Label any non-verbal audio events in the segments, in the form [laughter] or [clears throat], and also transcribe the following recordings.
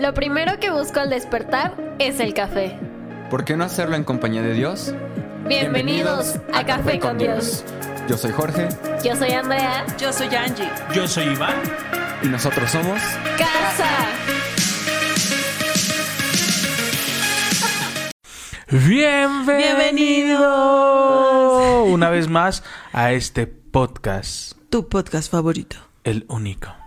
Lo primero que busco al despertar es el café. ¿Por qué no hacerlo en compañía de Dios? Bienvenidos, a, Café con Dios. Yo soy Jorge Yo soy Andrea. Yo soy Angie. Yo soy Iván. y nosotros somos... Casa. Bienvenido una vez más a este podcast, Tu podcast favorito. el único.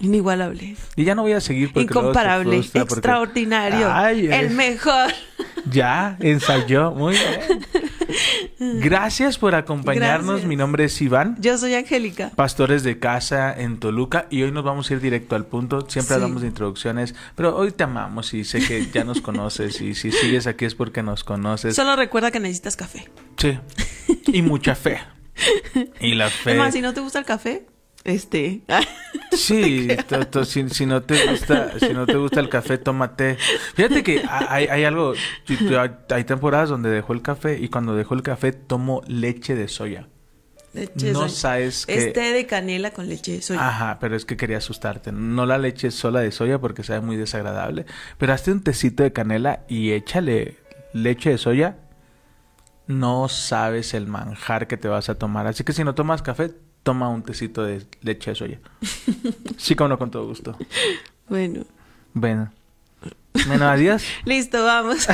Inigualable. Y ya no voy a seguir porque Incomparable. frustra porque- Extraordinario. Ay, eh. el mejor. Ya ensayó, muy bien. [laughs] Gracias por acompañarnos. Gracias. Mi nombre es Iván. Yo soy Angélica. Pastores de casa en Toluca y hoy nos vamos a ir directo al punto. Siempre Sí. hablamos de introducciones, pero hoy te amamos y sé que ya nos conoces y si sigues aquí es porque nos conoces. Solo recuerda que necesitas café. Sí. Y mucha fe. Y la fe. Es más, si no te gusta el café, este. [laughs] Sí, to- to- si, si no te gusta, si no te gusta el café, tómate. Fíjate que hay, hay algo, hay temporadas donde dejó el café y cuando dejó el café tomo leche de soya. leche de No sabes que- Es té de canela con leche de soya. Ajá, pero es que quería asustarte. No la leche sola de soya porque sabe muy desagradable. Pero hazte un tecito de canela y échale leche de soya. No sabes el manjar que te vas a tomar. Así que si no tomas café, toma un tecito de leche de soya. [laughs] Sí, como no, con todo gusto. Bueno. Bueno. Bueno, adiós. [laughs] Listo, vamos.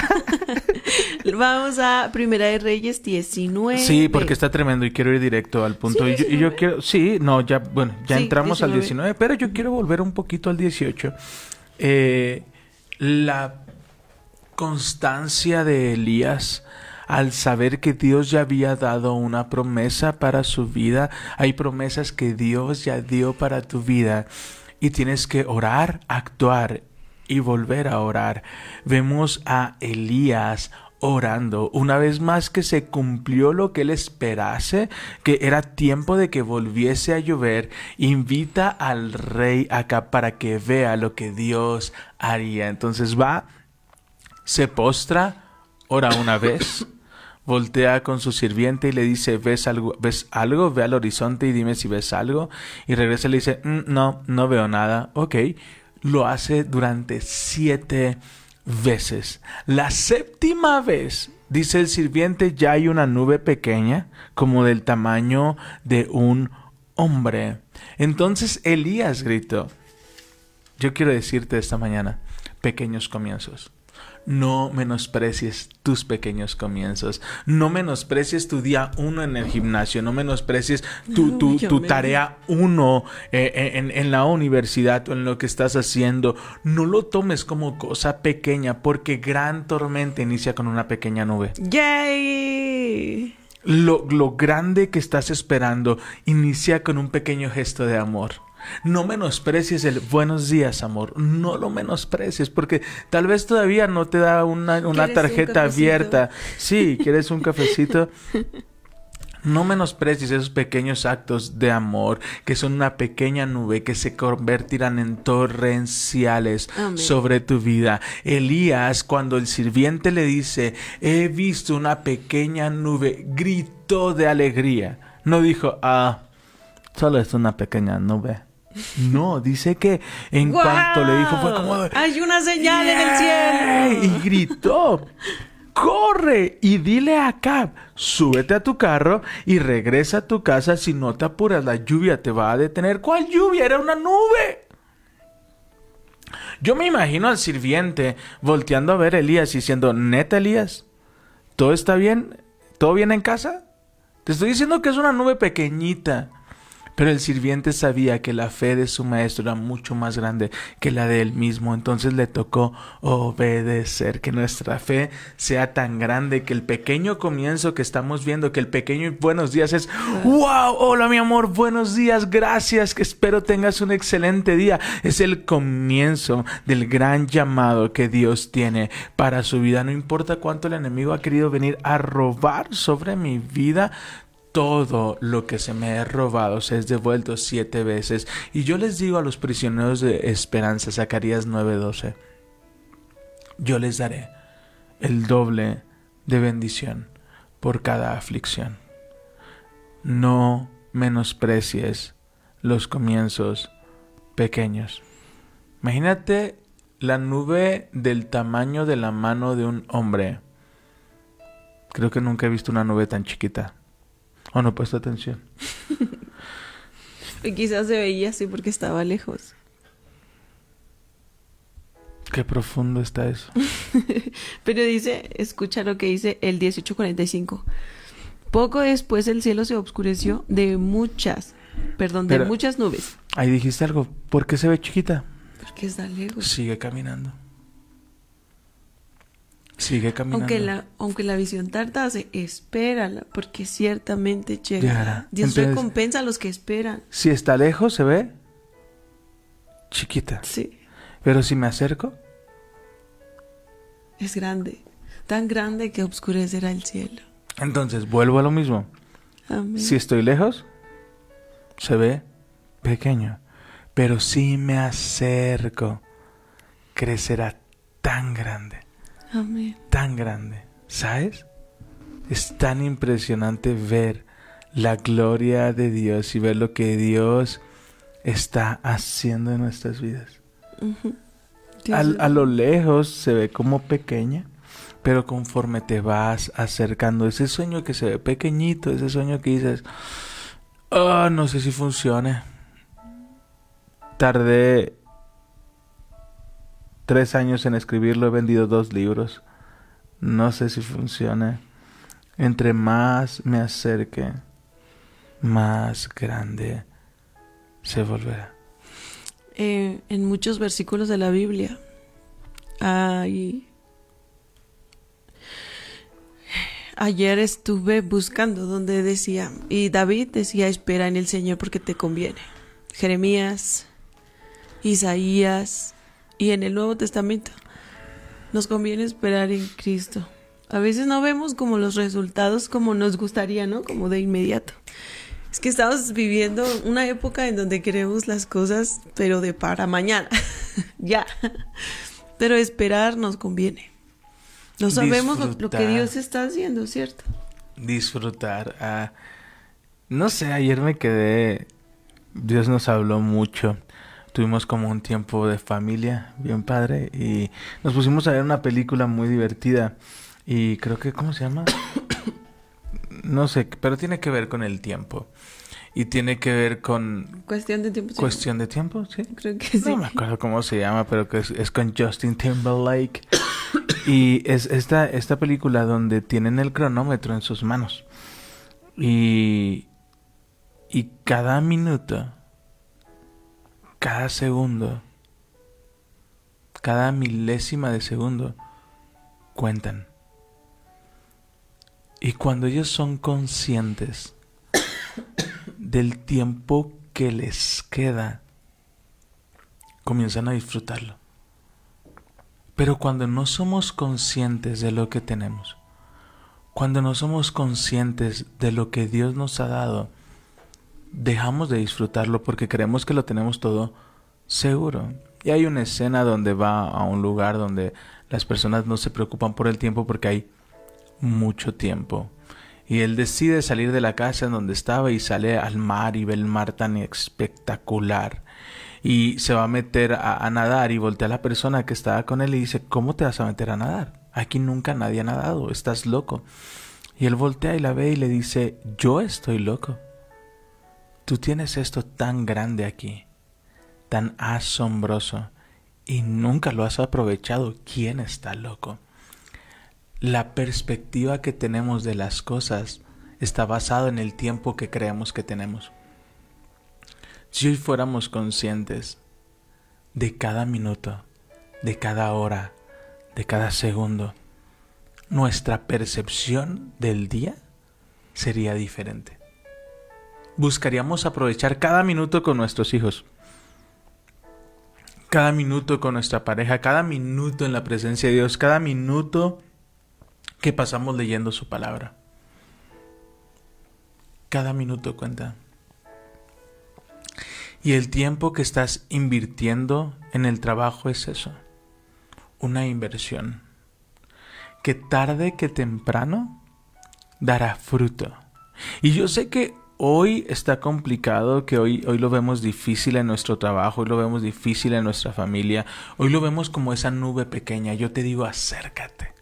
[laughs] vamos a Primera de Reyes 19. Sí, porque está tremendo y quiero ir directo al punto. Sí, y, yo, y yo 19. quiero, sí, no, ya, bueno, ya Sí, entramos al 19. 19, pero yo quiero volver un poquito al 18. Eh, la constancia de Elías al saber que Dios ya había dado una promesa para su vida. Hay promesas que Dios ya dio para tu vida y tienes que orar, actuar y volver a orar. Vemos a Elías orando una vez más que se cumplió lo que él esperase, que era tiempo de que volviese a llover, invita al rey acá para que vea lo que Dios haría. Entonces va, se postra, ora una vez, [coughs] voltea con su sirviente y le dice, ¿ves algo? ¿Ves algo? Ve al horizonte y dime si ves algo. Y regresa y le dice, "Mm, no, no veo nada. Ok, lo hace durante siete veces. La séptima vez, dice el sirviente, ya hay una nube pequeña, como del tamaño de un hombre. Entonces Elías gritó, yo quiero decirte esta mañana, pequeños comienzos. No menosprecies tus pequeños comienzos. No menosprecies tu día uno en el gimnasio. No menosprecies tu, tu, tu tarea uno eh, en, en la universidad o en lo que estás haciendo. No lo tomes como cosa pequeña porque gran tormenta inicia con una pequeña nube. ¡Yay! Lo, lo grande que estás esperando inicia con un pequeño gesto de amor. No menosprecies el buenos días, amor. No lo menosprecies porque tal vez todavía no te da una, una ¿Quieres un tarjeta abierta. Sí, quieres un cafecito. [laughs] No menosprecies esos pequeños actos de amor que son una pequeña nube que se convertirán en torrenciales Amén. sobre tu vida. Elías, cuando el sirviente le dice, he visto una pequeña nube, gritó de alegría. No dijo, ah, solo es una pequeña nube. No, dice que en cuanto le dijo fue como... Hay una señal en el cielo. Y gritó, corre y dile a Acab, súbete a tu carro y regresa a tu casa si no te apuras, la lluvia te va a detener. ¿Cuál lluvia? Era una nube. Yo me imagino al sirviente volteando a ver a Elías y diciendo, neta Elías, ¿todo está bien? ¿Todo bien en casa? Te estoy diciendo que es una nube pequeñita. Pero el sirviente sabía que la fe de su maestro era mucho más grande que la de él mismo, entonces le tocó obedecer, que nuestra fe sea tan grande que el pequeño comienzo que estamos viendo, que el pequeño buenos días es, wow, hola mi amor, buenos días, gracias, que espero tengas un excelente día. Es el comienzo del gran llamado que Dios tiene para su vida. No importa cuánto el enemigo ha querido venir a robar sobre mi vida, todo lo que se me ha robado se es devuelto siete veces. Y yo les digo a los prisioneros de esperanza, Zacarías 9:12, yo les daré el doble de bendición por cada aflicción. No menosprecies los comienzos pequeños. Imagínate la nube del tamaño de la mano de un hombre. Creo que nunca he visto una nube tan chiquita. Oh, no he puesto atención. [laughs] Y quizás se veía así porque estaba lejos. Qué profundo está eso. [laughs] Pero dice, escucha lo que dice el 1845. Poco después el cielo se oscureció de muchas, perdón, de muchas nubes. Ahí dijiste algo. ¿Por qué se ve chiquita? Porque está lejos. Sigue caminando. Sigue caminando. Aunque la, aunque la visión tardase, espérala, porque ciertamente Llegará. Dios Entonces- recompensa a los que esperan. Si está lejos, se ve chiquita. Sí, Pero si me acerco, es grande. Tan grande que oscurecerá el cielo. entonces vuelvo a lo mismo. Amén. Si estoy lejos, se ve pequeño. Pero si me acerco, crecerá tan grande, Amén. tan grande. ¿Sabes? Es tan impresionante ver la gloria de Dios y ver lo que Dios está haciendo en nuestras vidas. Al- a lo lejos se ve como pequeña, pero conforme te vas acercando, ese sueño que se ve pequeñito, ese sueño que dices, oh, no sé si funcione. Tardé tres años en escribirlo, he vendido dos libros. No sé si funcione. Entre más me acerque, más grande se volverá. eh, en muchos versículos de la Biblia hay... Ayer estuve buscando donde decía, y David decía, espera en el Señor porque te conviene. Jeremías, Isaías y en el Nuevo Testamento nos conviene esperar en Cristo. A veces no vemos como los resultados como nos gustaría, ¿no? Como de inmediato. Es que estamos viviendo una época en donde queremos las cosas, pero de para mañana. [laughs] ya. Pero esperar nos conviene. No sabemos lo, lo que. Dios está haciendo, ¿cierto? disfrutar. ah, no sé, ayer me quedé. Dios nos habló mucho. Tuvimos como un tiempo de familia bien padre y nos pusimos a ver una película muy divertida y creo que ¿cómo se llama? [coughs] no sé, pero tiene que ver con el tiempo y tiene que ver con Cuestión de tiempo. sí. cuestión de tiempo, ¿sí? Creo que sí. No me acuerdo cómo se llama, pero que es, es con Justin Timberlake. [coughs] Y es esta, esta película donde tienen el cronómetro en sus manos. Y, y cada minuto, cada segundo, cada milésima de segundo cuentan. Y cuando ellos son conscientes [coughs] del tiempo que les queda, comienzan a disfrutarlo. Pero cuando no somos conscientes de lo que tenemos, cuando no somos conscientes de lo que Dios nos ha dado, dejamos de disfrutarlo porque creemos que lo tenemos todo seguro. Y hay una escena donde va a un lugar donde las personas no se preocupan por el tiempo porque hay mucho tiempo. Y él decide salir de la casa en donde estaba y sale al mar y ve el mar tan espectacular. Y se va a meter a, a nadar y voltea a la persona que estaba con él y dice, ¿cómo te vas a meter a nadar? Aquí nunca nadie ha nadado, estás loco. Y él voltea y la ve y le dice, yo estoy loco. Tú tienes esto tan grande aquí, tan asombroso, y nunca lo has aprovechado. ¿Quién está loco? La perspectiva que tenemos de las cosas está basada en el tiempo que creemos que tenemos. Si hoy fuéramos conscientes de cada minuto, de cada hora, de cada segundo, nuestra percepción del día sería diferente. Buscaríamos aprovechar cada minuto con nuestros hijos, cada minuto con nuestra pareja, cada minuto en la presencia de Dios, cada minuto que pasamos leyendo su palabra. Cada minuto cuenta. Y el tiempo que estás invirtiendo en el trabajo es eso, una inversión que tarde que temprano dará fruto. Y yo sé que hoy está complicado, que hoy, hoy lo vemos difícil en nuestro trabajo, hoy lo vemos difícil en nuestra familia, hoy lo vemos como esa nube pequeña. Yo te digo, acércate.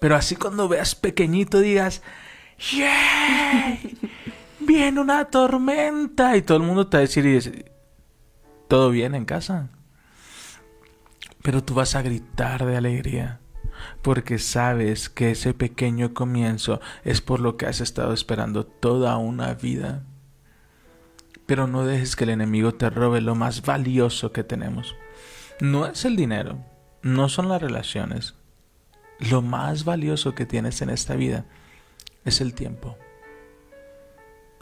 Pero así cuando veas pequeñito digas, ¡Yeah! Viene una tormenta. Y todo el mundo te va a decir, y ¿todo bien en casa? Pero tú vas a gritar de alegría porque sabes que ese pequeño comienzo es por lo que has estado esperando toda una vida. Pero no dejes que el enemigo te robe lo más valioso que tenemos. No es el dinero, no son las relaciones. Lo más valioso que tienes en esta vida es el tiempo.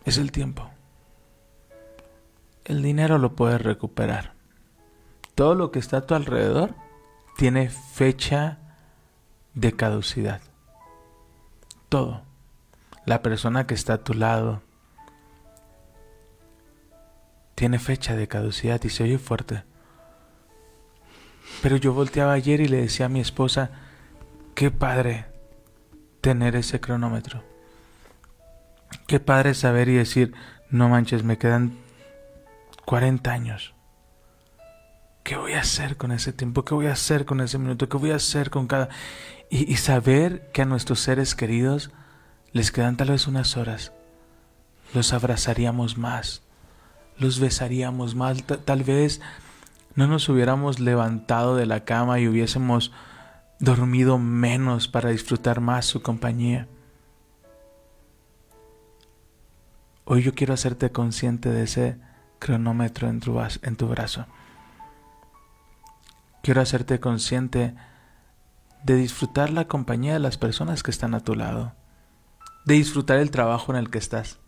Es el tiempo. El dinero lo puedes recuperar. Todo lo que está a tu alrededor tiene fecha de caducidad. Todo. La persona que está a tu lado tiene fecha de caducidad y se oye fuerte. Pero yo volteaba ayer y le decía a mi esposa, qué padre tener ese cronómetro. Qué padre saber y decir, no manches, me quedan 40 años. ¿Qué voy a hacer con ese tiempo? ¿Qué voy a hacer con ese minuto? ¿Qué voy a hacer con cada... Y, saber que a nuestros seres queridos les quedan tal vez unas horas. Los abrazaríamos más, los besaríamos más, tal vez no nos hubiéramos levantado de la cama y hubiésemos dormido menos para disfrutar más su compañía. Hoy yo quiero hacerte consciente de ese cronómetro en tu, brazo. Quiero hacerte consciente de disfrutar la compañía de las personas que están a tu lado, de disfrutar el trabajo en el que estás.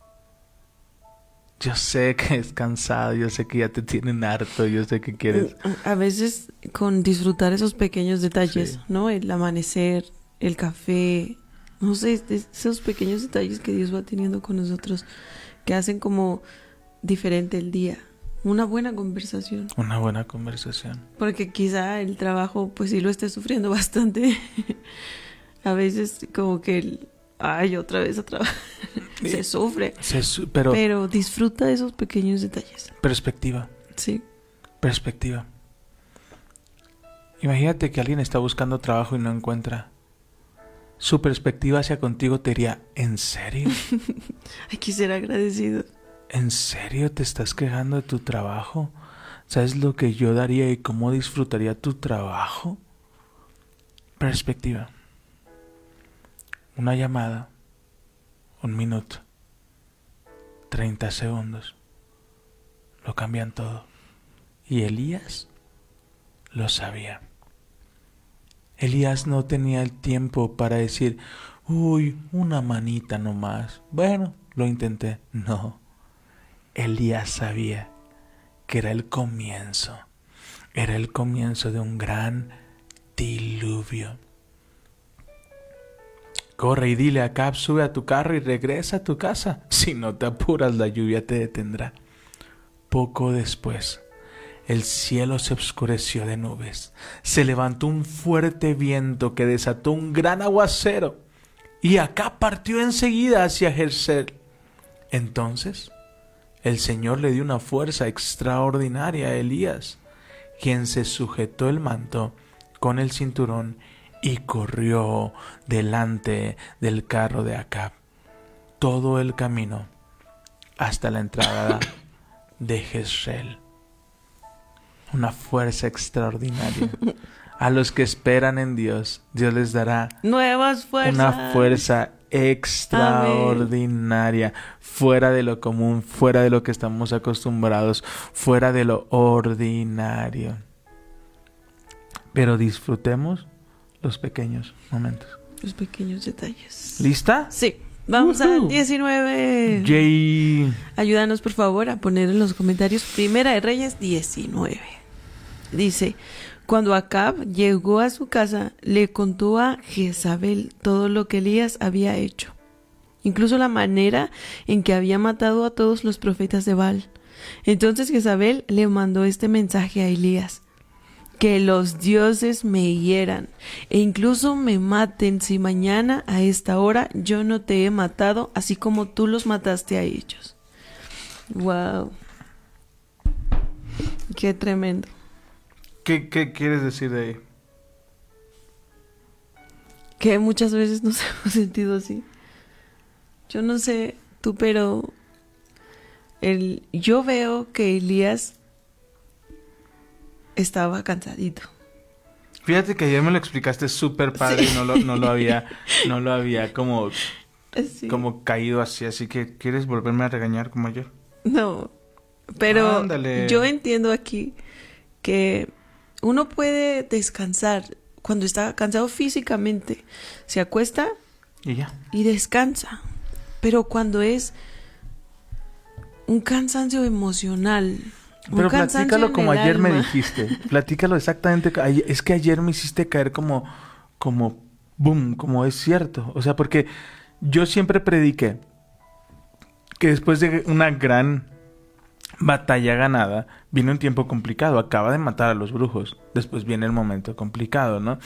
Yo sé que es cansado, yo sé que ya te tienen harto, yo sé que quieres. A veces con disfrutar esos pequeños detalles, ¿no? El amanecer, el café, no sé, esos pequeños detalles que Dios va teniendo con nosotros, que hacen como diferente el día. Una buena conversación. Una buena conversación. Porque quizá el trabajo, pues sí lo esté sufriendo bastante. [laughs] a veces como que, ay, otra vez a trabajar. [laughs] se sufre. pero, pero disfruta de esos pequeños detalles. Perspectiva. Sí. Perspectiva. Imagínate que alguien está buscando trabajo y no encuentra. Su perspectiva hacia contigo te diría, ¿en serio? [laughs] Hay que ser agradecido. ¿En serio te estás quejando de tu trabajo? ¿Sabes lo que yo daría y cómo disfrutaría tu trabajo? Perspectiva. Una llamada. Un minuto. Treinta segundos. Lo cambian todo. Y Elías lo sabía. Elías no tenía el tiempo para decir, uy, una manita nomás. Bueno, lo intenté. No. Elías sabía que era el comienzo, era el comienzo de un gran diluvio. Corre y dile a Cap, sube a tu carro y regresa a tu casa. Si no te apuras, la lluvia te detendrá. Poco después, el cielo se oscureció de nubes. Se levantó un fuerte viento que desató un gran aguacero. Y acá partió enseguida hacia Jersel. Entonces el Señor le dio una fuerza extraordinaria a Elías, quien se sujetó el manto con el cinturón y corrió delante del carro de Acab todo el camino hasta la entrada [coughs] de Jezreel. Una fuerza extraordinaria. [laughs] A los que esperan en Dios, Dios les dará nuevas fuerzas. Una fuerza extraordinaria, fuera de lo común, fuera de lo que estamos acostumbrados, fuera de lo ordinario. Pero disfrutemos los pequeños momentos. Los pequeños detalles. ¿Lista? Sí. Vamos al 19. Jay. Ayúdanos por favor a poner en los comentarios Primera de Reyes 19. Dice, cuando Acab llegó a su casa, le contó a Jezabel todo lo que Elías había hecho, incluso la manera en que había matado a todos los profetas de Baal. Entonces Jezabel le mandó este mensaje a Elías. que los dioses me hieran e incluso me maten si mañana a esta hora yo no te he matado así como tú los mataste a ellos. Wow. Qué tremendo. ¿Qué, qué quieres decir de ahí? Que muchas veces nos [laughs] hemos sentido así. Yo no sé tú, pero el, yo veo que Elías estaba cansadito. Fíjate que ayer me lo explicaste súper padre y no lo, no lo había, [laughs] no lo había como, Sí. como caído así, así que ¿quieres volverme a regañar como ayer? No, pero Ándale. yo entiendo aquí que uno puede descansar cuando está cansado físicamente. Se acuesta Y ya. y descansa. Pero cuando es un cansancio emocional, Pero platícalo como ayer me dijiste. Platícalo exactamente. Es que ayer me hiciste caer como, como, boom, como es cierto. O sea, porque yo siempre prediqué que después de una gran batalla ganada, viene un tiempo complicado. Acaba de matar a los brujos. Después viene el momento complicado, ¿no?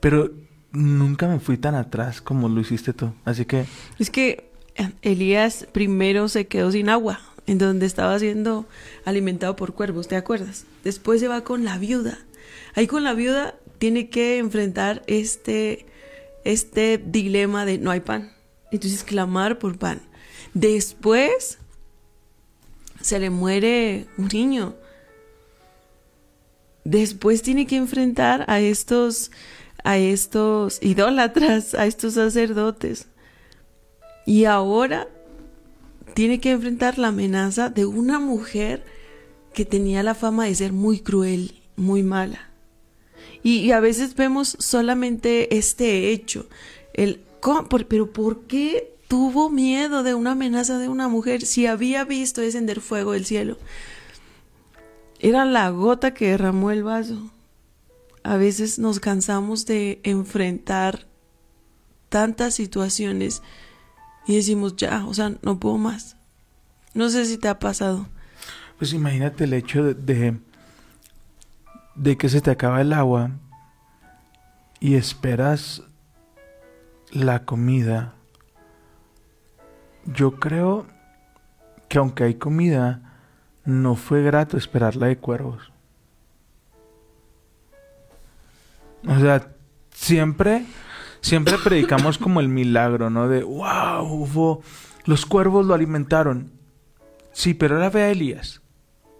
Pero nunca me fui tan atrás como lo hiciste tú. Así que, Es que eh, Elías primero se quedó sin agua, en donde estaba siendo alimentado por cuervos, ¿te acuerdas? Después se va con la viuda. Ahí con la viuda tiene que enfrentar este, este dilema de no hay pan. Entonces clamar por pan. Después se le muere un niño. Después tiene que enfrentar a estos, a estos idólatras, a estos sacerdotes. Y ahora tiene que enfrentar la amenaza de una mujer que tenía la fama de ser muy cruel, muy mala. Y, y a veces vemos solamente este hecho. El, ¿cómo? Pero ¿por qué tuvo miedo de una amenaza de una mujer si había visto descender fuego del cielo? Era la gota que derramó el vaso. A veces nos cansamos de enfrentar tantas situaciones y decimos, ya, o sea, no puedo más. No sé si te ha pasado. pues imagínate el hecho de, de, de que se te acaba el agua y esperas la comida. Yo creo que aunque hay comida, no fue grato esperarla de cuervos. O sea, siempre, siempre predicamos como el milagro, ¿no? De, wow, hubo, los cuervos lo alimentaron. Sí, pero ahora ve a Elías.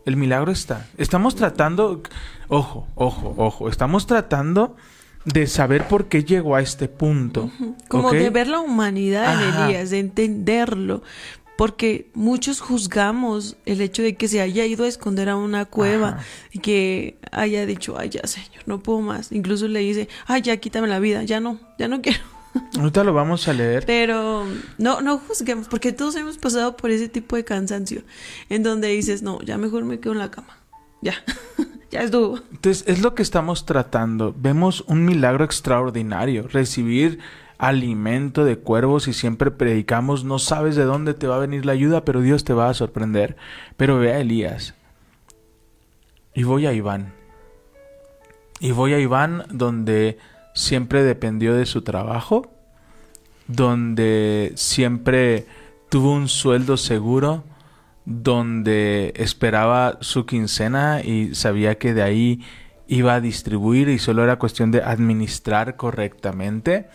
El milagro está. Estamos tratando, ojo, ojo, ojo, estamos tratando de saber por qué llegó a este punto. Como de ver la humanidad en. Elías, de entenderlo. Porque muchos juzgamos el hecho de que se haya ido a esconder a una cueva Ajá. y que haya dicho, ay, ya, señor, no puedo más. Incluso le dice, ay, ya, quítame la vida, ya no, ya no [laughs] quiero. Ahorita lo vamos a leer. Pero no, no juzguemos, porque todos hemos pasado por ese tipo de cansancio, en donde dices, no, ya mejor me quedo en la cama. Ya, [laughs] ya estuvo. Entonces, es lo que estamos tratando. Vemos un milagro extraordinario. Recibir alimento de cuervos y siempre predicamos, no sabes de dónde te va a venir la ayuda, pero Dios te va a sorprender. Pero ve a Elías. Y voy a Iván. Y voy a Iván donde siempre dependió de su trabajo, donde siempre tuvo un sueldo seguro, donde esperaba su quincena y sabía que de ahí iba a distribuir y solo era cuestión de administrar correctamente.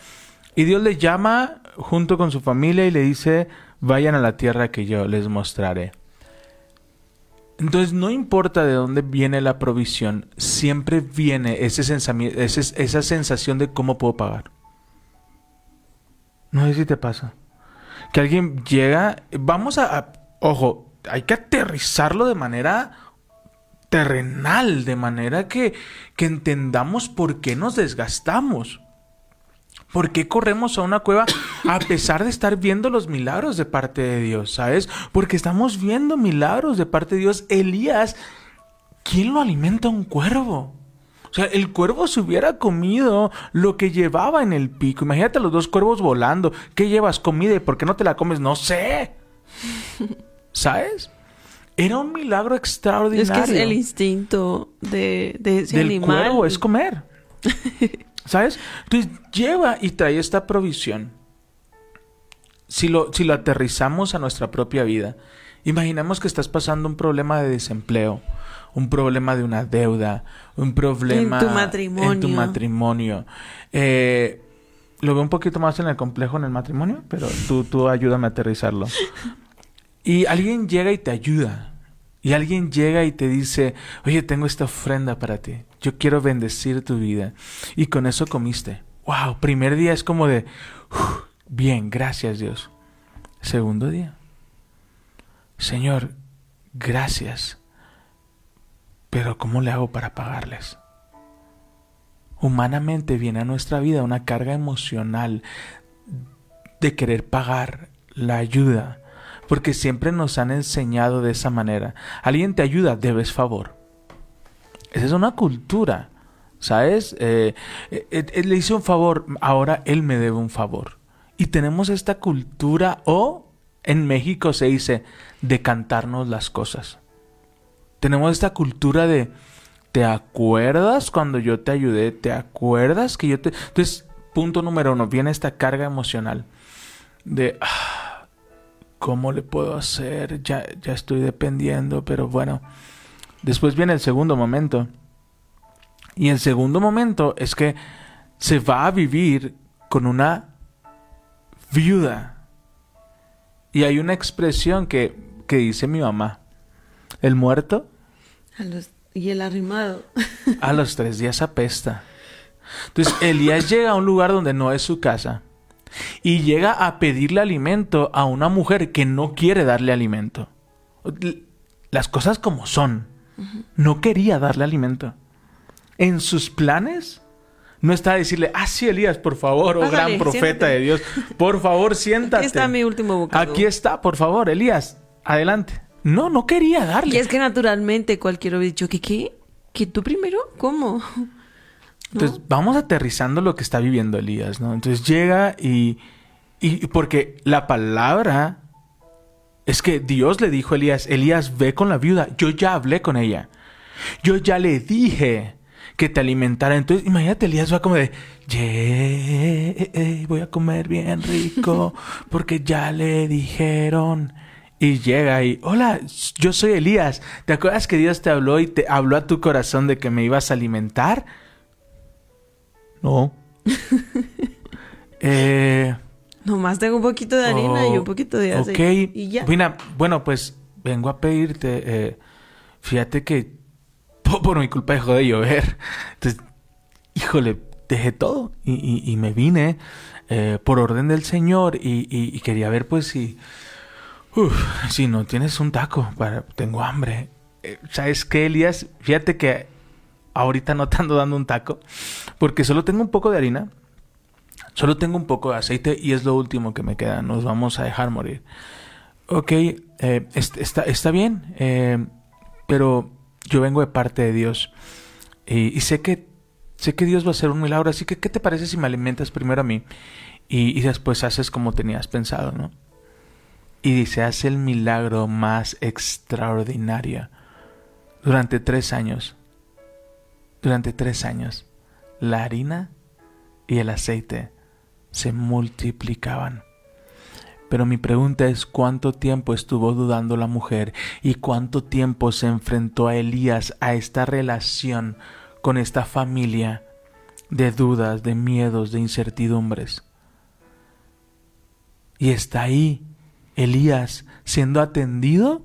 Y Dios le llama junto con su familia y le dice, vayan a la tierra que yo les mostraré. Entonces no importa de dónde viene la provisión, siempre viene ese ese- esa sensación de cómo puedo pagar. No sé si te pasa. Que alguien llega, vamos a, a- ojo, hay que aterrizarlo de manera terrenal, de manera que, que entendamos por qué nos desgastamos. ¿Por qué corremos a una cueva a pesar de estar viendo los milagros de parte de Dios? ¿Sabes? Porque estamos viendo milagros de parte de Dios. Elías, ¿quién lo alimenta un cuervo? O sea, el cuervo se hubiera comido lo que llevaba en el pico. Imagínate los dos cuervos volando. ¿Qué llevas? Comida. ¿Y por qué no te la comes? No sé. [laughs] ¿Sabes? Era un milagro Es extraordinario. que es el instinto de, de ese del animal. cuervo es comer. [laughs] ¿Sabes? Entonces lleva y trae esta provisión. Si lo, si lo aterrizamos a nuestra propia vida, imaginemos que estás pasando un problema de desempleo, un problema de una deuda, un problema En tu matrimonio. en tu matrimonio. Eh, lo veo un poquito más en el complejo en el matrimonio, pero tú, tú ayúdame a aterrizarlo. [laughs] Y alguien llega y te ayuda. Y alguien llega y te dice, oye, tengo esta ofrenda para ti. Yo quiero bendecir tu vida. Y con eso comiste. Wow, primer día es como de, "Uf, bien, gracias Dios. Segundo día, Señor, gracias. Pero ¿cómo le hago para pagarles? Humanamente viene a nuestra vida una carga emocional de querer pagar la ayuda, porque siempre nos han enseñado de esa manera. Alguien te ayuda, debes favor. Esa es una cultura, ¿sabes? Eh, eh, eh, le hice un favor, ahora él me debe un favor. Y tenemos esta cultura, o en México se dice, de cantarnos las cosas. Tenemos esta cultura de, ¿te acuerdas cuando yo te ayudé? ¿Te acuerdas que yo te... Entonces, punto número uno, viene esta carga emocional de, "Ah, ¿cómo le puedo hacer? Ya, ya estoy dependiendo, pero bueno. Después viene el segundo momento. Y el segundo momento es que se va a vivir con una viuda. Y hay una expresión que, que dice mi mamá. El muerto A los- y el arrimado. a los tres días apesta. Entonces Elías llega a un lugar donde no es su casa y llega a pedirle alimento a una mujer que no quiere darle alimento. Las cosas como son. No quería darle alimento. En sus planes no está a decirle, ah, sí, Elías, por favor, oh gran profeta siéntate. de Dios, por favor, [laughs] siéntate. Aquí está mi último bocado. Aquí está, por favor, Elías, adelante. No, no quería darle. Y es que naturalmente cualquiera hubiera dicho, ¿qué qué? ¿Que tú primero? ¿Cómo? Entonces, vamos aterrizando lo que está viviendo Elías, ¿no? Entonces llega y, y porque la palabra es que Dios le dijo a Elías, Elías, ve con la viuda, yo ya hablé con ella, yo ya le dije que te alimentara. Entonces, imagínate, Elías va como de, "Ye- voy a comer bien rico, [laughs] porque ya le dijeron. Y llega y, hola, yo soy Elías. ¿Te acuerdas que Dios te habló y te habló a tu corazón de que me ibas a alimentar? No. [laughs] eh, Nomás tengo un poquito de harina y un poquito de Ok. aceite. Y ya. Mira, bueno, pues vengo a pedirte. eh, fíjate que po- por, mi culpa dejó de llover. Entonces, híjole, dejé todo y, y- y me vine eh, por orden del Señor y, y- y quería ver, pues, si. uf, si no tienes un taco, para, tengo hambre. Eh, ¿Sabes qué, Elías? Fíjate que ahorita no te ando dando un taco porque solo tengo un poco de harina. Solo tengo un poco de aceite y es lo último que me queda. Nos vamos a dejar morir. Ok, eh, est- está, está bien, eh, pero yo vengo de parte de Dios y, sé que sé que Dios va a hacer un milagro. Así que, ¿qué te parece si me alimentas primero a mí y, y después haces como tenías pensado, no? Y dice, hace el milagro más extraordinario. Durante tres años, durante tres años, la harina y el aceite se multiplicaban. Pero mi pregunta es cuánto tiempo estuvo dudando la mujer y cuánto tiempo se enfrentó a Elías a esta relación con esta familia de dudas, de miedos, de incertidumbres. Y está ahí Elías siendo atendido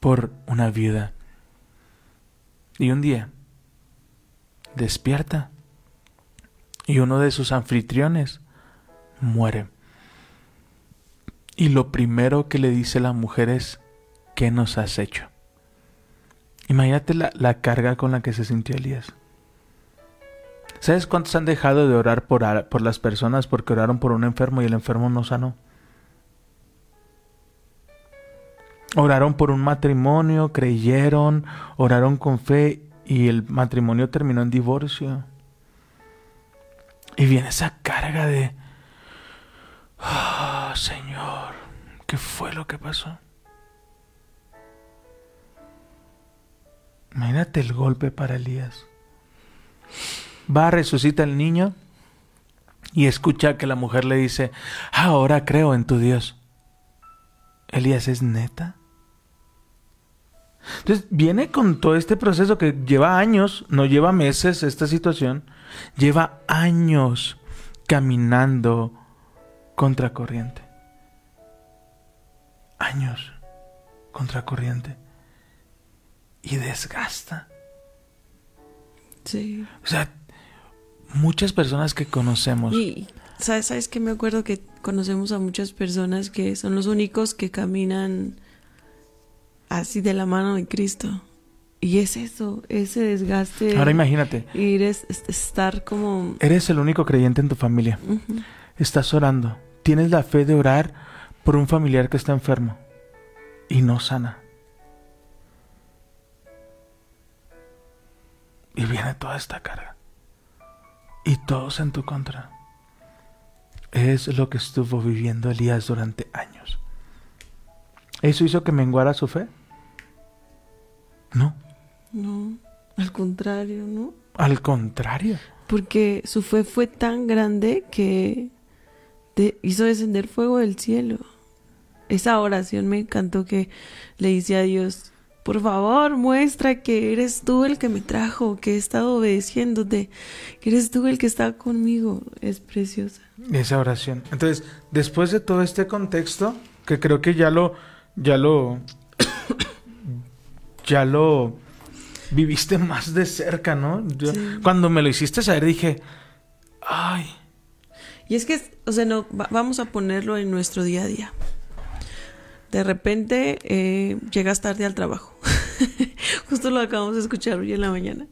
por una viuda. Y un día despierta y uno de sus anfitriones muere. Y lo primero que le dice la mujer es, ¿qué nos has hecho? Imagínate la, la carga con la que se sintió Elías. ¿Sabes cuántos han dejado de orar por, por las personas porque oraron por un enfermo y el enfermo no sanó? Oraron por un matrimonio, creyeron, oraron con fe y el matrimonio terminó en divorcio. Y viene esa carga de, ah, Señor, ¿qué fue lo que pasó? Imagínate el golpe para Elías. Va, resucita el niño y escucha que la mujer le dice, ahora creo en tu Dios. Elías es neta. Entonces viene con todo este proceso que lleva años, no lleva meses esta situación, lleva años caminando contracorriente. Años contracorriente. Y desgasta. Sí. O sea, muchas personas que conocemos. Y, ¿sabes, ¿sabes qué? Me acuerdo que conocemos a muchas personas que son los únicos que caminan así de la mano de Cristo. Y es eso, ese desgaste. Ahora imagínate, Ir es, es- estar como... eres el único creyente en tu familia. Estás orando. Tienes la fe de orar por un familiar que está enfermo y no sana. Y viene toda esta carga. Y todos en tu contra. Es lo que estuvo viviendo Elías durante años. ¿Eso hizo que menguara su fe? No, No, al contrario, ¿no? al contrario. Porque su fe fue tan grande que de- hizo descender fuego del cielo. Esa oración me encantó que le dice a Dios, por favor, muestra que eres tú el que me trajo, que he estado obedeciéndote, que eres tú el que está conmigo. Es preciosa. Esa oración. Entonces, después de todo este contexto, que creo que ya lo, ya lo, ya lo viviste más de cerca, ¿no? Yo- Sí. Cuando me lo hiciste saber dije, ay, Y es que, o sea, no, va- vamos a ponerlo en nuestro día a día. De repente eh, llegas tarde al trabajo. [laughs] Justo lo acabamos de escuchar hoy en la mañana.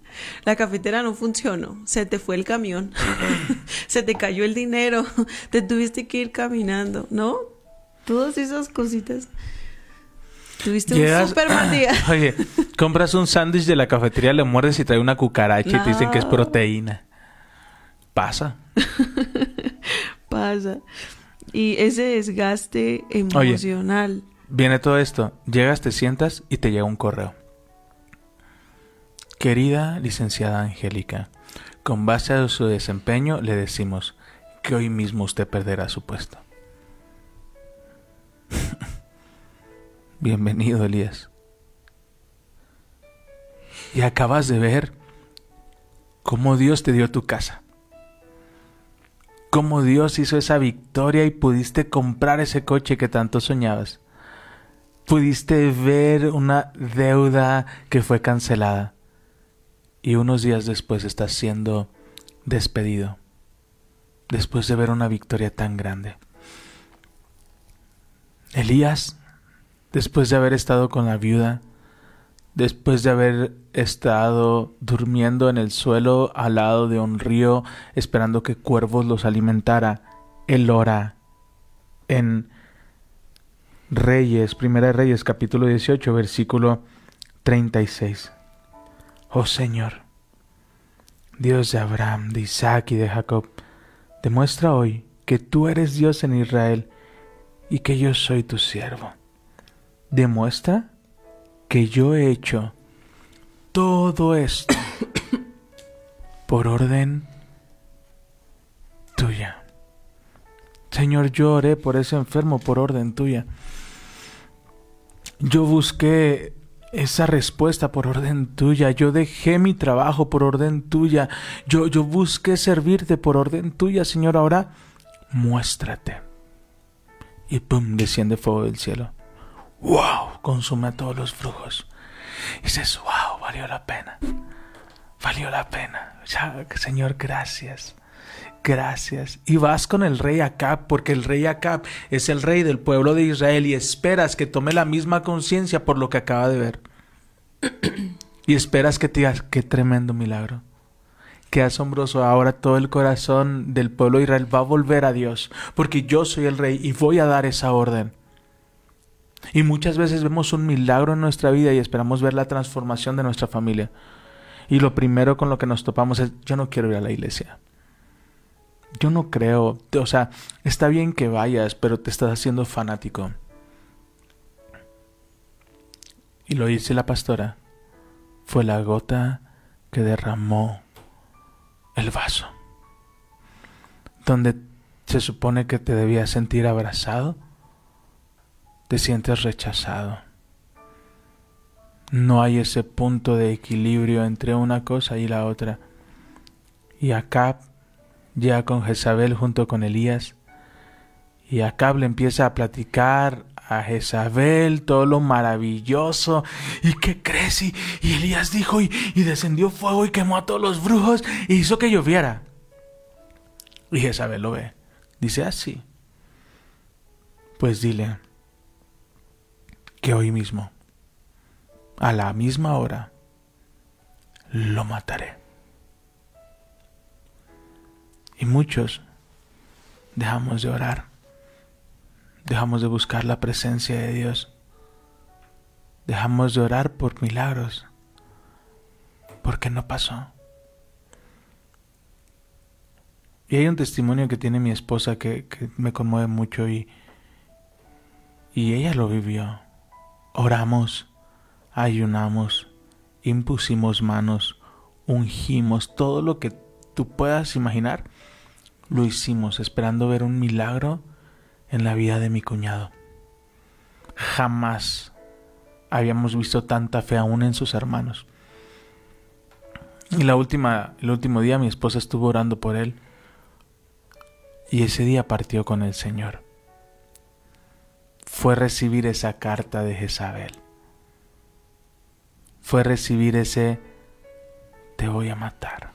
La cafetera no funcionó. Se te fue el camión. [laughs] se te cayó el dinero. [laughs] te tuviste que ir caminando, ¿no? Todas esas cositas. Tuviste un super mal [clears throat] día. Oye, compras un sándwich de la cafetería, le muerdes y trae una cucaracha y te dicen que es proteína. Pasa. [laughs] Pasa. Y ese desgaste emocional. Viene todo esto. Llegas, te sientas y te llega un correo. Querida licenciada Angélica, con base a su desempeño le decimos que hoy mismo usted perderá su puesto. [laughs] Bienvenido, Elías. Y acabas de ver cómo Dios te dio tu casa. Cómo Dios hizo esa victoria y pudiste comprar ese coche que tanto soñabas pudiste ver una deuda que fue cancelada y unos días después estás siendo despedido después de ver una victoria tan grande. Elías, después de haber estado con la viuda, después de haber estado durmiendo en el suelo al lado de un río esperando que cuervos los alimentara, él ora en Reyes, Primera Reyes, capítulo 18, versículo 36. Oh Señor, Dios de Abraham, de Isaac y de Jacob, demuestra hoy que tú eres Dios en Israel y que yo soy tu siervo. Demuestra que yo he hecho todo esto [coughs] por orden tuya. Señor, yo oré por ese enfermo por orden tuya. Yo busqué esa respuesta por orden tuya. Yo dejé mi trabajo por orden tuya. Yo, yo busqué servirte por orden tuya, Señor. Ahora muéstrate. Y pum, desciende fuego del cielo. ¡Wow! Consume a todos los flujos. Y dices, ¡wow! Valió la pena. Valió la pena. Ya, Señor, gracias. Gracias. Y vas con el rey Acab, porque el rey Acab es el rey del pueblo de Israel y esperas que tome la misma conciencia por lo que acaba de ver. [clears throat] y esperas que te digas, qué tremendo milagro. Qué asombroso. Ahora todo el corazón del pueblo de Israel va a volver a Dios, porque yo soy el rey y voy a dar esa orden. Y muchas veces vemos un milagro en nuestra vida y esperamos ver la transformación de nuestra familia. Y lo primero con lo que nos topamos es, yo no quiero ir a la iglesia. Yo no creo, o sea, está bien que vayas, pero te estás haciendo fanático. Y lo dice la pastora, fue la gota que derramó el vaso. Donde se supone que te debías sentir abrazado, te sientes rechazado. No hay ese punto de equilibrio entre una cosa y la otra. Y Acab llega con Jezabel junto con Elías. Y Acab le empieza a platicar a Jezabel todo lo maravilloso. ¿Y qué crees? Y, Elías dijo, y, y descendió fuego y quemó a todos los brujos y hizo que lloviera. Y Jezabel lo ve. Dice así. Pues dile que hoy mismo, a la misma hora, lo mataré. Y muchos dejamos de orar, dejamos de buscar la presencia de Dios, dejamos de orar por milagros, porque no pasó. Y hay un testimonio que tiene mi esposa que, me conmueve mucho y, y ella lo vivió. Oramos, ayunamos, impusimos manos, ungimos, todo lo que tú puedas imaginar, lo hicimos esperando ver un milagro en la vida de mi cuñado. Jamás habíamos visto tanta fe aún en sus hermanos. Y la última, el último día mi esposa estuvo orando por él y ese día partió con el Señor. Fue recibir esa carta de Jezabel. Fue recibir ese te voy a matar.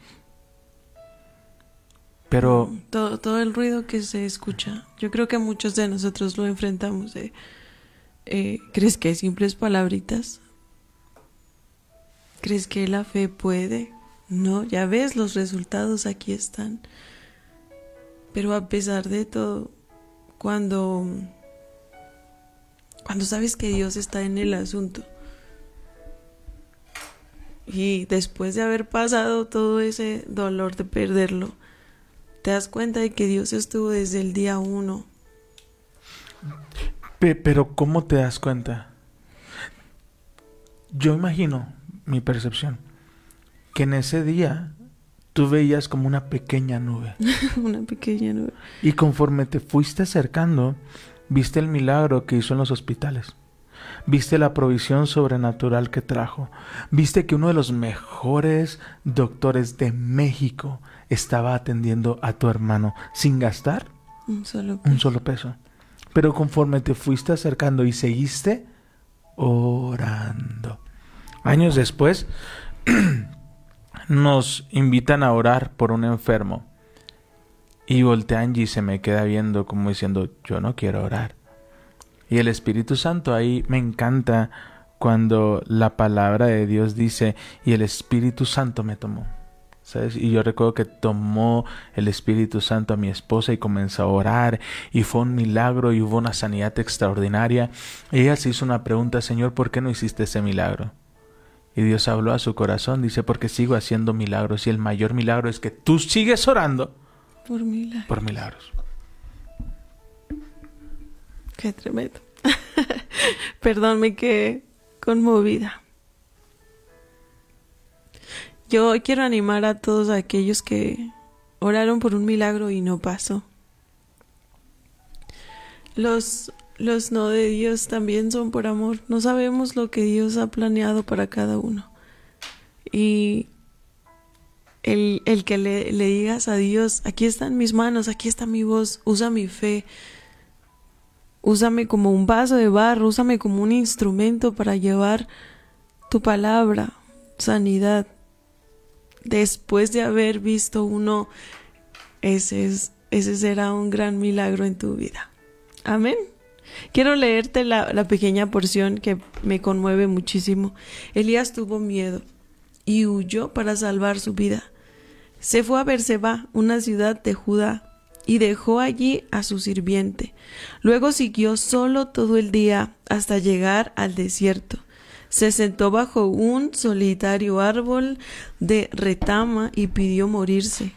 Pero todo, todo el ruido que se escucha, yo creo que muchos de nosotros lo enfrentamos. eh, ¿Crees que hay simples palabritas? ¿Crees que la fe puede? No, ya ves, los resultados aquí están. Pero a pesar de todo, cuando, cuando sabes que Dios está en el asunto, y después de haber pasado todo ese dolor de perderlo, te das cuenta de que Dios estuvo desde el día uno. Pe- Pero ¿cómo te das cuenta? Yo imagino, mi percepción, que en ese día tú veías como una pequeña nube. [laughs] Una pequeña nube. Y conforme te fuiste acercando, viste el milagro que hizo en los hospitales. Viste la provisión sobrenatural que trajo. Viste que uno de los mejores doctores de México estaba atendiendo a tu hermano sin gastar Un solo un solo peso. Pero conforme te fuiste acercando y seguiste orando. Años después [clears throat] nos invitan a orar por un enfermo. Y voltea y se me queda viendo como diciendo, yo no quiero orar. Y el Espíritu Santo ahí me encanta cuando la palabra de Dios dice, y el Espíritu Santo me tomó. Y yo recuerdo que tomó el Espíritu Santo a mi esposa y comenzó a orar y fue un milagro y hubo una sanidad extraordinaria. Y ella se hizo una pregunta, Señor, ¿por qué no hiciste ese milagro? Y Dios habló a su corazón, dice, porque sigo haciendo milagros y el mayor milagro es que tú sigues orando por milagro. por milagros. Qué tremendo. [laughs] Perdón, me quedé conmovida. Yo quiero animar a todos aquellos que oraron por un milagro y no pasó. Los, los no de Dios también son por amor. No sabemos lo que Dios ha planeado para cada uno. Y el, el que le, le digas a Dios, aquí están mis manos, aquí está mi voz, usa mi fe, úsame como un vaso de barro, úsame como un instrumento para llevar tu palabra, sanidad. Después de haber visto uno, ese, es, ese será un gran milagro en tu vida. Amén. Quiero leerte la, la pequeña porción que me conmueve muchísimo. Elías tuvo miedo y huyó para salvar su vida. Se fue a Berseba, una ciudad de Judá, y dejó allí a su sirviente. Luego siguió solo todo el día hasta llegar al desierto. Se sentó bajo un solitario árbol de retama y pidió morirse.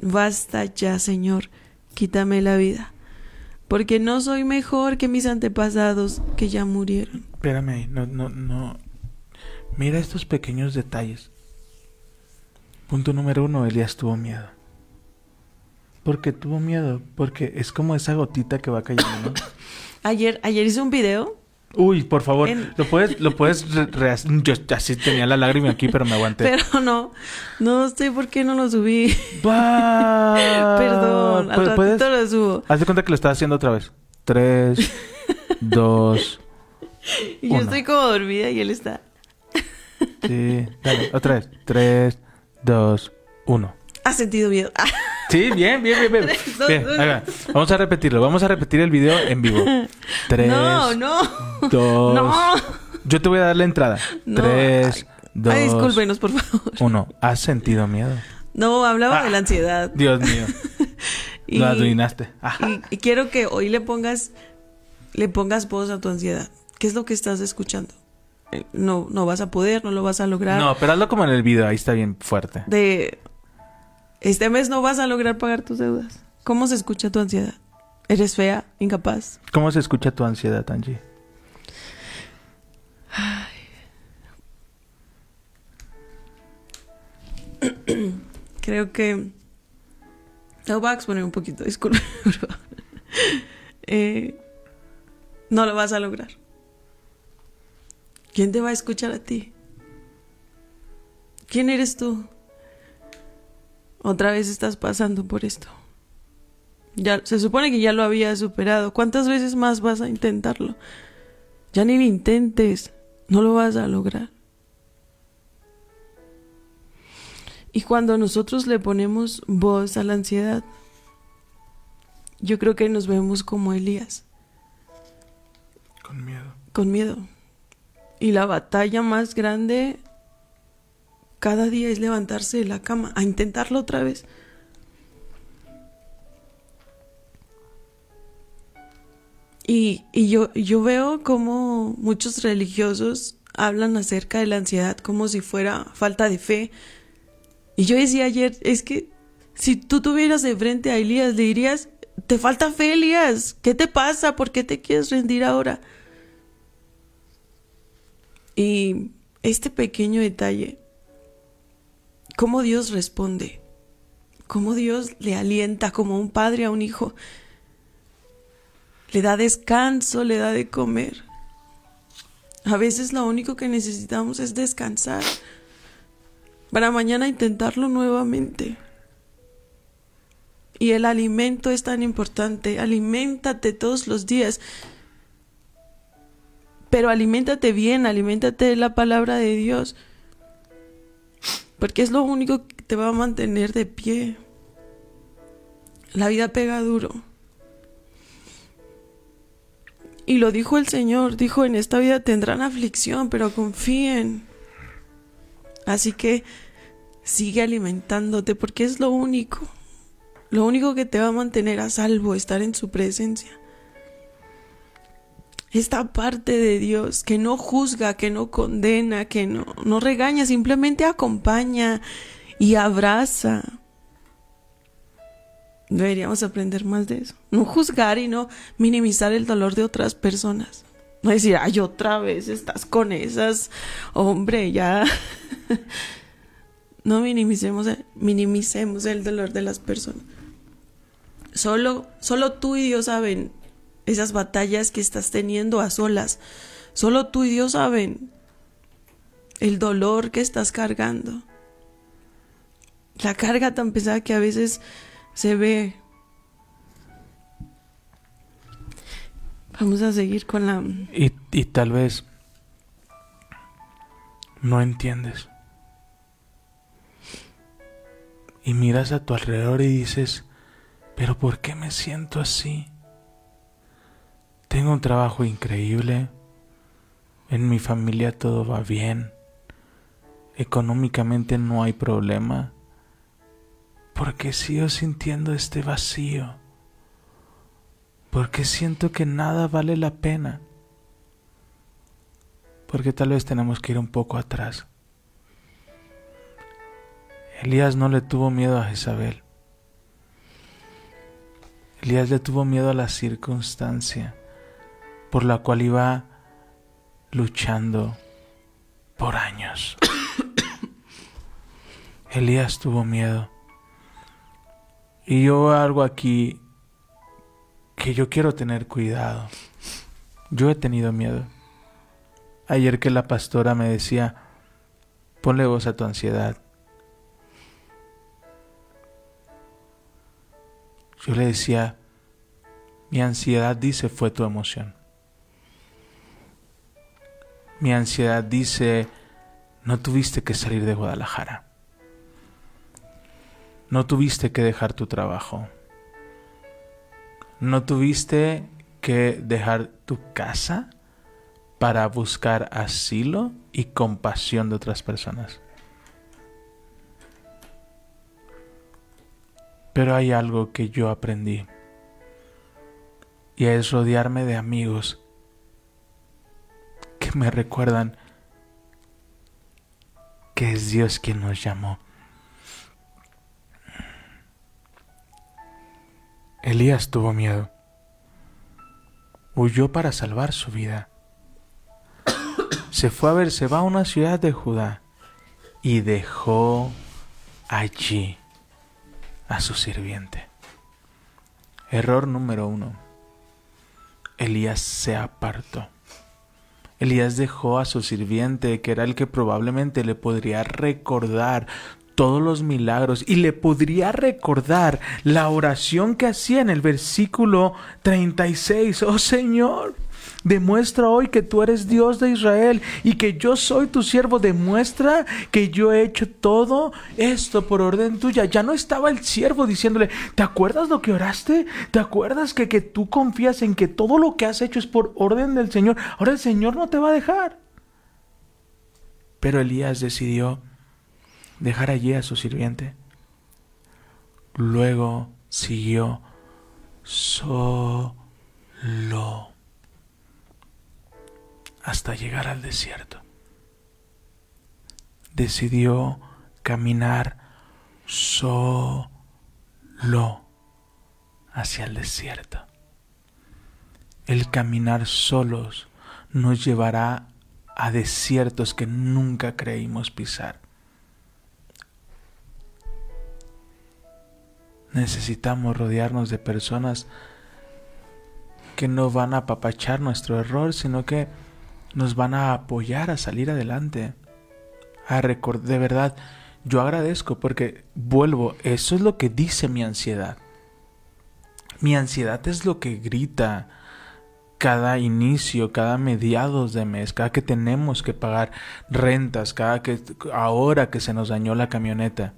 Basta ya, Señor, quítame la vida, porque no soy mejor que mis antepasados que ya murieron. Espérame, no, no, no. Mira estos pequeños detalles. Punto número uno, Elías tuvo miedo. ¿Por qué tuvo miedo? Porque es como esa gotita que va cayendo, ¿no? [coughs] Ayer, ayer hice un video. Uy, por favor, En- lo puedes, lo puedes re- rehacer? Yo así tenía la lágrima aquí, pero me aguanté. [laughs] Pero no, no sé por qué no lo subí. [laughs] Perdón, al ratito ¿Puedes? lo subo. Haz de cuenta que lo estás haciendo otra vez. Tres, [laughs] dos, Y yo Uno. estoy como dormida y él está. sí. Dale, otra vez. Tres, dos, uno. Ha sentido miedo. Ah, [laughs] Sí, bien, bien, bien, bien. Tres, dos. Vamos a repetirlo. Vamos a repetir el video en vivo. [laughs] Tres, no, no. dos. No. Yo te voy a dar la entrada. No. Tres, dos, Ay, discúlpenos, por favor. uno. ¿Has sentido miedo? No, hablaba Ah. de la ansiedad. Dios mío. [laughs] Y, Lo adivinaste. Ajá. y- y quiero que hoy le pongas, le pongas voz a tu ansiedad. ¿Qué es lo que estás escuchando? No, no vas a poder, no lo vas a lograr. No, pero hazlo como en el video. Ahí está bien fuerte. De este mes no vas a lograr pagar tus deudas. ¿Cómo se escucha tu ansiedad? ¿Eres fea? ¿Incapaz? ¿Cómo se escucha tu ansiedad, Angie? [clears throat] Creo que. Lo voy a exponer un poquito, [laughs] disculpe. Eh, no lo vas a lograr. ¿Quién te va a escuchar a ti? ¿Quién eres tú? Otra vez estás pasando por esto. Ya, se supone que ya lo habías superado. ¿Cuántas veces más vas a intentarlo? Ya ni lo intentes. No lo vas a lograr. Y cuando nosotros le ponemos voz a la ansiedad, yo creo que nos vemos como Elías, Con miedo. con miedo. Y la batalla más grande cada día es levantarse de la cama, a intentarlo otra vez. Y, y yo, yo veo como muchos religiosos hablan acerca de la ansiedad como si fuera falta de fe. Y yo decía ayer, es que si tú tuvieras de frente a Elías, le dirías, te falta fe, Elías, ¿qué te pasa? ¿Por qué te quieres rendir ahora? Y este pequeño detalle, cómo Dios responde, cómo Dios le alienta como un padre a un hijo, le da descanso, le da de comer. A veces lo único que necesitamos es descansar para mañana intentarlo nuevamente. Y el alimento es tan importante. Aliméntate todos los días. Pero aliméntate bien, aliméntate de la palabra de Dios. Porque es lo único que te va a mantener de pie. La vida pega duro. Y lo dijo el Señor, dijo, en esta vida tendrán aflicción, pero confíen. Así que sigue alimentándote porque es lo único. Lo único que te va a mantener a salvo, estar en su presencia. Esta parte de Dios que no juzga, que no condena, que no, no regaña, simplemente acompaña y abraza. Deberíamos aprender más de eso. No juzgar y no minimizar el dolor de otras personas. No decir, ay, otra vez estás con esas. Hombre, ya. [laughs] no minimicemos, minimicemos el dolor de las personas. Solo, solo tú y Dios saben esas batallas que estás teniendo a solas. Solo tú y Dios saben el dolor que estás cargando. La carga tan pesada que a veces se ve. Vamos a seguir con la... Y, y tal vez no entiendes. Y miras a tu alrededor y dices, pero ¿por qué me siento así? Tengo un trabajo increíble. En mi familia todo va bien. Económicamente no hay problema. ¿Por qué sigo sintiendo este vacío? Porque siento que nada vale la pena. Porque tal vez tenemos que ir un poco atrás. Elías no le tuvo miedo a Jezabel. Elías le tuvo miedo a la circunstancia por la cual iba luchando por años. [coughs] Elías tuvo miedo. Y yo algo aquí que yo quiero tener cuidado. Yo he tenido miedo. Ayer que la pastora me decía, ponle voz a tu ansiedad. Yo le decía, mi ansiedad dice fue tu emoción. Mi ansiedad dice, no tuviste que salir de Guadalajara. No tuviste que dejar tu trabajo. No tuviste que dejar tu casa para buscar asilo y compasión de otras personas. Pero hay algo que yo aprendí y es rodearme de amigos que me recuerdan que es Dios quien nos llamó. Elías tuvo miedo. Huyó para salvar su vida. Se fue a ver, se va a una ciudad de Judá y dejó allí a su sirviente. Error número uno. Elías se apartó. Elías dejó a su sirviente, que era el que probablemente le podría recordar todos los milagros y le podría recordar la oración que hacía en el versículo 36. Oh Señor, Demuestra hoy que tú eres Dios de Israel y que yo soy tu siervo. Demuestra que yo he hecho todo esto por orden tuya. Ya no estaba el siervo diciéndole, ¿te acuerdas lo que oraste? ¿Te acuerdas que, que tú confías en que todo lo que has hecho es por orden del Señor? Ahora el Señor no te va a dejar. Pero Elías decidió dejar allí a su sirviente. Luego siguió solo hasta llegar al desierto. Decidió caminar solo hacia el desierto. El caminar solos nos llevará a desiertos que nunca creímos pisar. Necesitamos rodearnos de personas que no van a apapachar nuestro error, sino que nos van a apoyar a salir adelante. A de verdad, yo agradezco porque vuelvo, eso es lo que dice mi ansiedad. Mi ansiedad es lo que grita cada inicio, cada mediados de mes, cada que tenemos que pagar rentas, cada que ahora que se nos dañó la camioneta.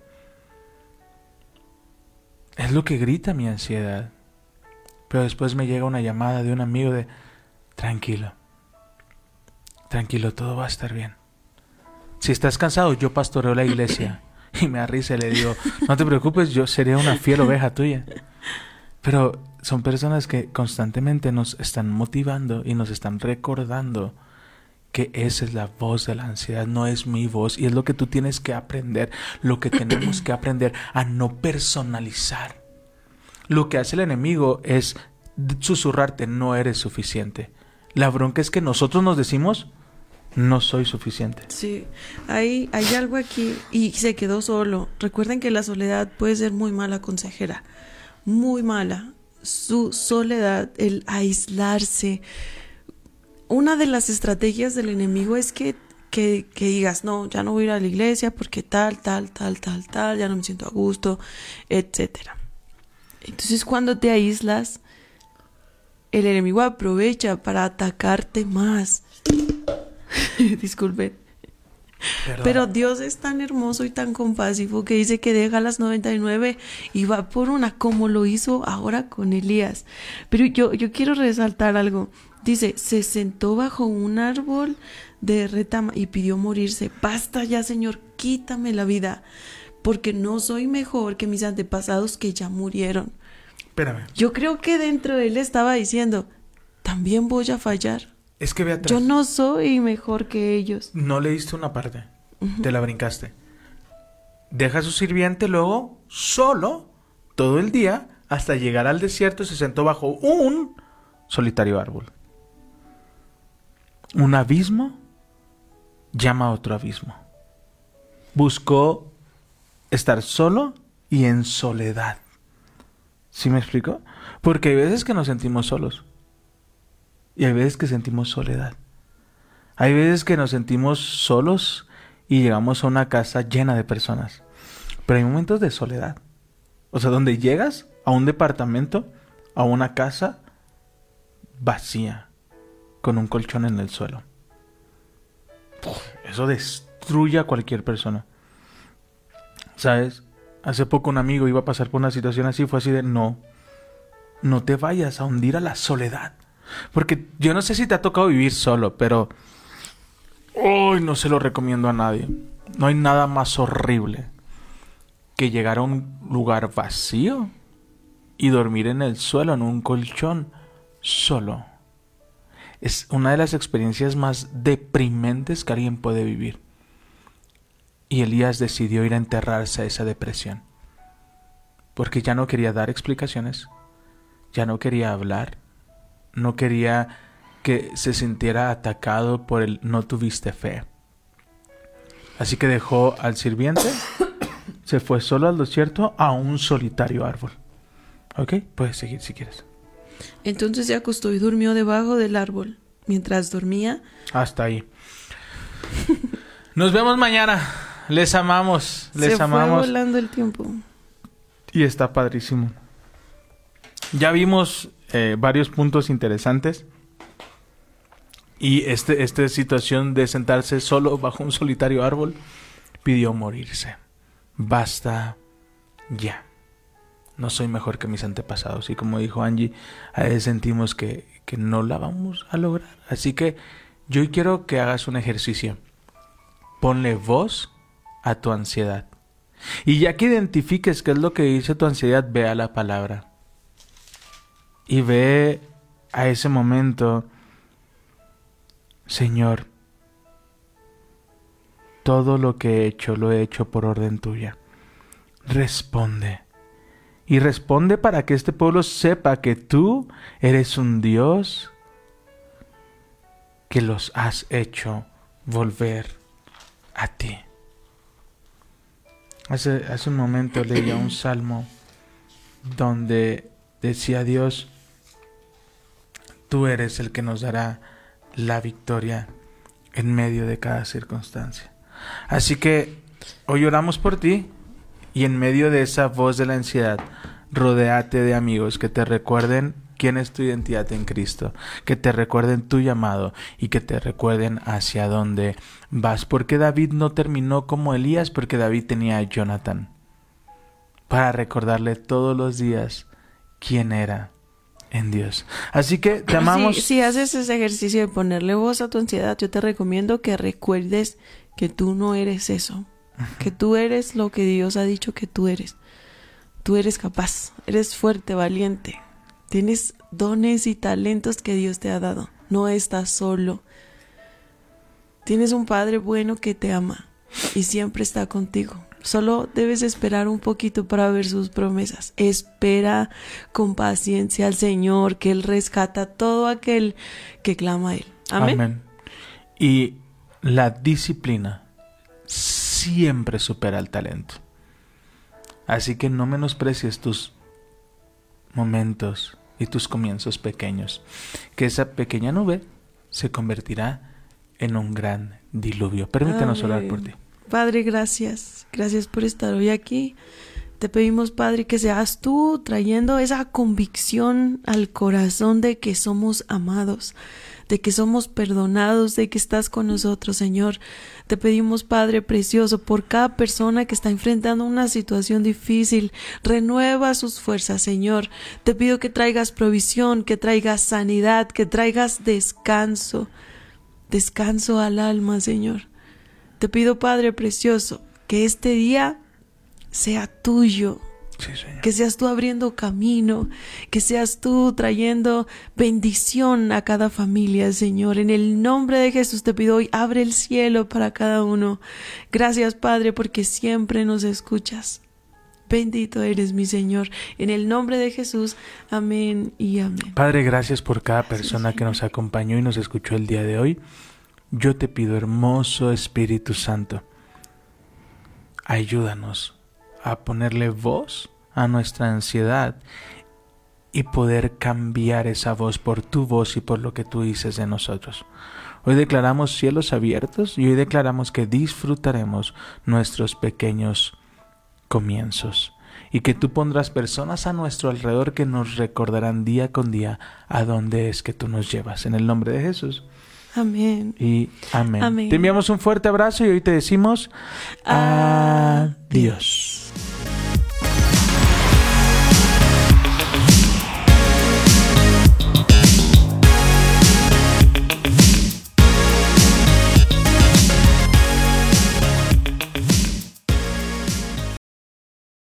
Es lo que grita mi ansiedad. Pero después me llega una llamada de un amigo de tranquilo tranquilo, todo va a estar bien. Si estás cansado, yo pastoreo la iglesia. [coughs] Y me arriesga y le digo, no te preocupes, yo seré una fiel oveja tuya. Pero son personas que constantemente nos están motivando y nos están recordando que esa es la voz de la ansiedad, no es mi voz. Y es lo que tú tienes que aprender, lo que tenemos que aprender a no personalizar. Lo que hace el enemigo es susurrarte, no eres suficiente. La bronca es que nosotros nos decimos, no soy suficiente. Sí, hay, hay algo aquí y se quedó solo. Recuerden que la soledad puede ser muy mala consejera, muy mala. Su soledad, el aislarse. Una de las estrategias del enemigo es que, que, que digas, no, ya no voy a ir a la iglesia porque tal, tal, tal, tal, tal, ya no me siento a gusto, etcétera. Entonces cuando te aíslas, el enemigo aprovecha para atacarte más [laughs] Disculpen. Pero Dios es tan hermoso y tan compasivo que dice que deja las 99 y va por una, como lo hizo ahora con Elías. Pero yo, yo quiero resaltar algo. Dice, se sentó bajo un árbol de retama y pidió morirse. Basta ya, Señor, quítame la vida, porque no soy mejor que mis antepasados que ya murieron. Espérame. Yo creo que dentro de él estaba diciendo, también voy a fallar. Es que Beatriz. Yo no soy mejor que ellos. No leíste una parte. Te la brincaste. Deja a su sirviente luego solo todo el día hasta llegar al desierto y se sentó bajo un solitario árbol. Un abismo llama a otro abismo. Buscó estar solo y en soledad. ¿Sí me explico? Porque hay veces que nos sentimos solos. Y hay veces que sentimos soledad. Hay veces que nos sentimos solos y llegamos a una casa llena de personas. Pero hay momentos de soledad. O sea, donde llegas a un departamento, a una casa vacía, con un colchón en el suelo. Eso destruye a cualquier persona. ¿Sabes? Hace poco un amigo iba a pasar por una situación así, fue así de no, no te vayas a hundir a la soledad. Porque yo no sé si te ha tocado vivir solo, pero hoy no se lo recomiendo a nadie. No hay nada más horrible que llegar a un lugar vacío y dormir en el suelo, en un colchón, solo. Es una de las experiencias más deprimentes que alguien puede vivir. Y Elías decidió ir a enterrarse a esa depresión. Porque ya no quería dar explicaciones, ya no quería hablar, no quería que se sintiera atacado por el no tuviste fe. Así que dejó al sirviente, [coughs] se fue solo al desierto a un solitario árbol. ¿Ok? Puedes seguir si quieres. Entonces se acostó y durmió debajo del árbol. Mientras dormía, Hasta ahí. Nos vemos mañana. Les amamos. Les se fue amamos. volando el tiempo. Y está padrísimo. Ya vimos eh, varios puntos interesantes. Y este, esta situación de sentarse solo bajo un solitario árbol pidió morirse. Basta ya. No soy mejor que mis antepasados. Y como dijo Angie, a veces sentimos que, que no la vamos a lograr. Así que yo quiero que hagas un ejercicio. Ponle voz a tu ansiedad. Y ya que identifiques qué es lo que dice tu ansiedad, ve a la palabra. Y ve a ese momento, Señor, todo lo que he hecho lo he hecho por orden tuya. Responde. Y responde para que este pueblo sepa que tú eres un Dios que los has hecho volver a ti. Hace, hace un momento leía un salmo donde decía Dios, tú eres el que nos dará la victoria en medio de cada circunstancia. Así que hoy oramos por ti y en medio de esa voz de la ansiedad, rodéate de amigos que te recuerden quién es tu identidad en Cristo, que te recuerden tu llamado y que te recuerden hacia dónde vas. Porque David no terminó como Elías, porque David tenía a Jonathan para recordarle todos los días quién era en Dios. Así que te amamos. Si, si haces ese ejercicio de ponerle voz a tu ansiedad, yo te recomiendo que recuerdes que tú no eres eso, que tú eres lo que Dios ha dicho que tú eres. Tú eres capaz, eres fuerte, valiente, tienes dones y talentos que Dios te ha dado. No estás solo. Tienes un Padre bueno que te ama y siempre está contigo. Solo debes esperar un poquito para ver sus promesas. Espera con paciencia al Señor, que Él rescata a todo aquel que clama a Él. Amén. Amén. Y la disciplina siempre supera el talento. Así que no menosprecies tus momentos y tus comienzos pequeños, que esa pequeña nube se convertirá en un gran diluvio. Permítanos orar Amén. por ti. Padre, gracias. Gracias por estar hoy aquí. Te pedimos, Padre, que seas tú trayendo esa convicción al corazón de que somos amados, de que somos perdonados, de que estás con nosotros, Señor. Te pedimos, Padre precioso, por cada persona que está enfrentando una situación difícil, renueva sus fuerzas, Señor. Te pido que traigas provisión, que traigas sanidad, que traigas descanso, descanso al alma, Señor. Te pido, Padre precioso, que este día sea tuyo, Sí, Señor. que seas tú abriendo camino, que seas tú trayendo bendición a cada familia, Señor. En el nombre de Jesús te pido hoy, abre el cielo para cada uno. Gracias, Padre, porque siempre nos escuchas. Bendito eres mi Señor. En el nombre de Jesús, amén y amén. Padre, gracias por cada persona que nos acompañó y nos escuchó el día de hoy. Yo te pido, hermoso Espíritu Santo, ayúdanos a ponerle voz a nuestra ansiedad y poder cambiar esa voz por tu voz y por lo que tú dices de nosotros. Hoy declaramos cielos abiertos y hoy declaramos que disfrutaremos nuestros pequeños comienzos y que tú pondrás personas a nuestro alrededor que nos recordarán día con día a dónde es que tú nos llevas. En el nombre de Jesús. Amén. Y amén. Amén. Te enviamos un fuerte abrazo y hoy te decimos Adiós. adiós.